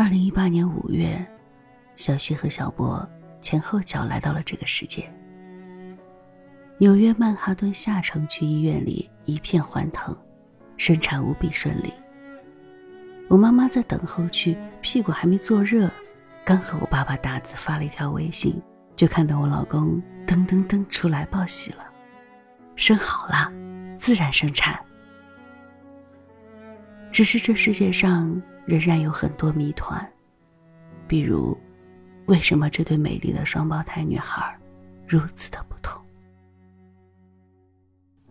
二零一八年五月，小希和小博前后脚来到了这个世界。纽约曼哈顿下城区医院里一片欢腾，生产无比顺利。我妈妈在等候区，屁股还没坐热，刚和我爸爸打字发了一条微信，就看到我老公噔噔噔出来报喜了，生好了，自然生产。只是这世界上仍然有很多谜团，比如，为什么这对美丽的双胞胎女孩如此的不同？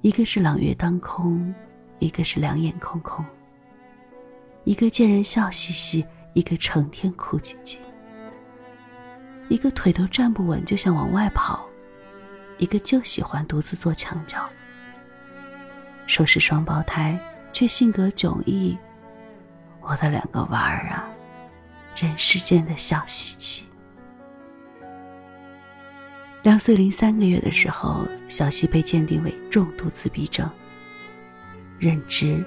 一个是朗月当空，一个是两眼空空。一个见人笑嘻嘻，一个成天哭唧唧。一个腿都站不稳就想往外跑，一个就喜欢独自做墙角。说是双胞胎。却性格迥异，我的两个娃儿啊，人世间的小稀奇。两岁零三个月的时候，小西被鉴定为重度自闭症，认知、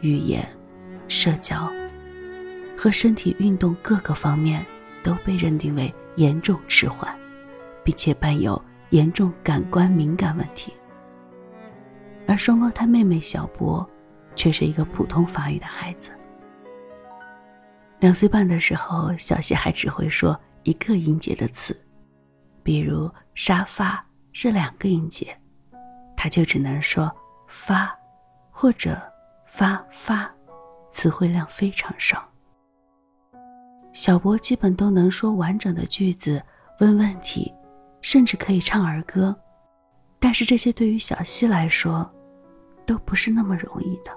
语言、社交和身体运动各个方面都被认定为严重迟缓，并且伴有严重感官敏感问题。而双胞胎妹妹小博。却是一个普通发育的孩子。两岁半的时候，小西还只会说一个音节的词，比如沙发是两个音节，他就只能说发或者发发，词汇量非常少。小博基本都能说完整的句子，问问题，甚至可以唱儿歌，但是这些对于小西来说，都不是那么容易的。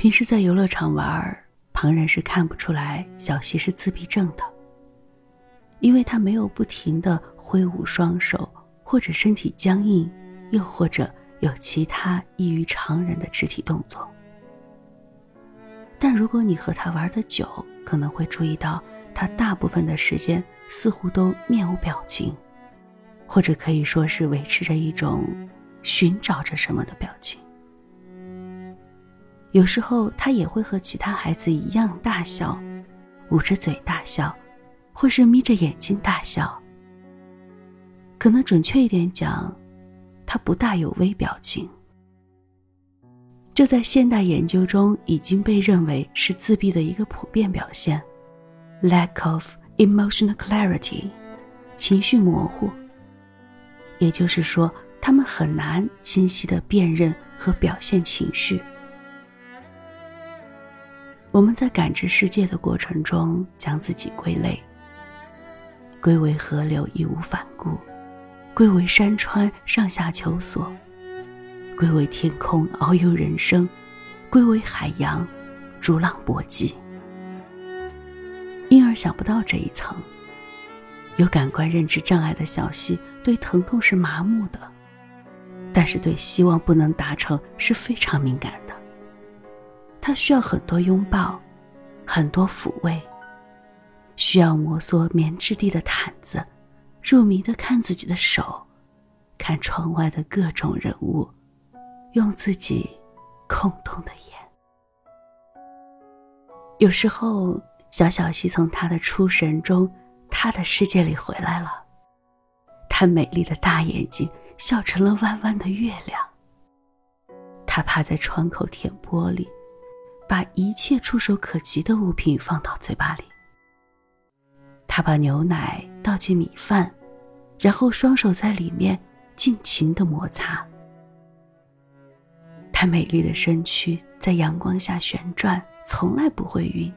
平时在游乐场玩，旁人是看不出来小西是自闭症的，因为他没有不停的挥舞双手，或者身体僵硬，又或者有其他异于常人的肢体动作。但如果你和他玩的久，可能会注意到他大部分的时间似乎都面无表情，或者可以说是维持着一种寻找着什么的表情。有时候他也会和其他孩子一样大笑，捂着嘴大笑，或是眯着眼睛大笑。可能准确一点讲，他不大有微表情。这在现代研究中已经被认为是自闭的一个普遍表现，lack of emotional clarity，情绪模糊。也就是说，他们很难清晰的辨认和表现情绪。我们在感知世界的过程中，将自己归类，归为河流义无反顾，归为山川上下求索，归为天空遨游人生，归为海洋逐浪搏击。因而想不到这一层。有感官认知障碍的小溪对疼痛是麻木的，但是对希望不能达成是非常敏感的。他需要很多拥抱，很多抚慰。需要摩挲棉质地的毯子，入迷的看自己的手，看窗外的各种人物，用自己空洞的眼。有时候，小小溪从他的出神中，他的世界里回来了。他美丽的大眼睛笑成了弯弯的月亮。他趴在窗口舔玻璃。把一切触手可及的物品放到嘴巴里。他把牛奶倒进米饭，然后双手在里面尽情的摩擦。他美丽的身躯在阳光下旋转，从来不会晕。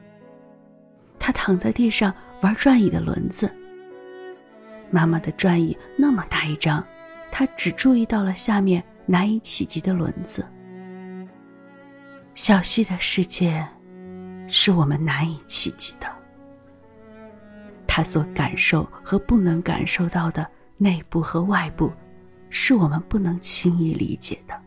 他躺在地上玩转椅的轮子。妈妈的转椅那么大一张，他只注意到了下面难以企及的轮子。小溪的世界，是我们难以企及的。他所感受和不能感受到的内部和外部，是我们不能轻易理解的。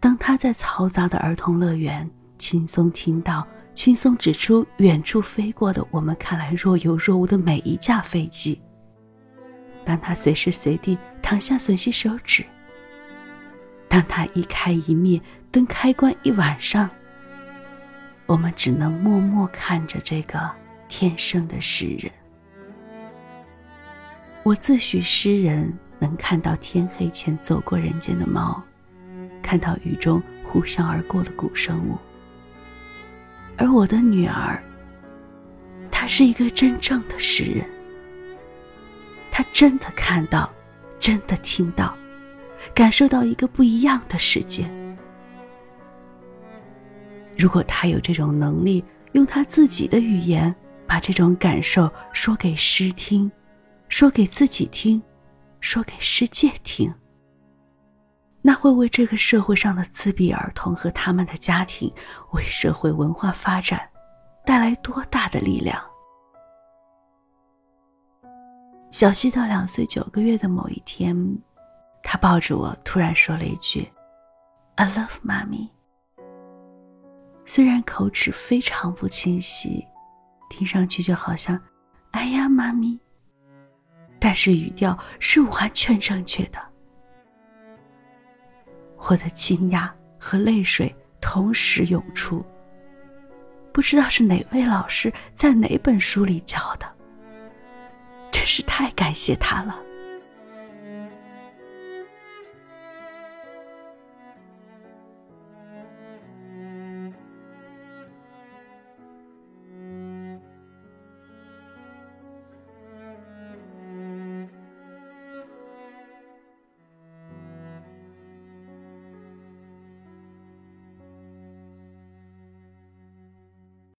当他在嘈杂的儿童乐园轻松听到、轻松指出远处飞过的我们看来若有若无的每一架飞机，当他随时随地躺下吮吸手指。当它一开一灭，灯开关一晚上，我们只能默默看着这个天生的诗人。我自诩诗人，能看到天黑前走过人间的猫，看到雨中呼啸而过的古生物。而我的女儿，她是一个真正的诗人，她真的看到，真的听到，感受到一个不一样的世界。如果他有这种能力，用他自己的语言把这种感受说给诗听，说给自己听，说给世界听，那会为这个社会上的自闭儿童和他们的家庭，为社会文化发展带来多大的力量？小西到两岁九个月的某一天，他抱着我，突然说了一句：“I love mommy。”虽然口齿非常不清晰，听上去就好像“哎呀，妈咪”，但是语调是完全正确的。我的惊讶和泪水同时涌出。不知道是哪位老师在哪本书里教的，真是太感谢他了。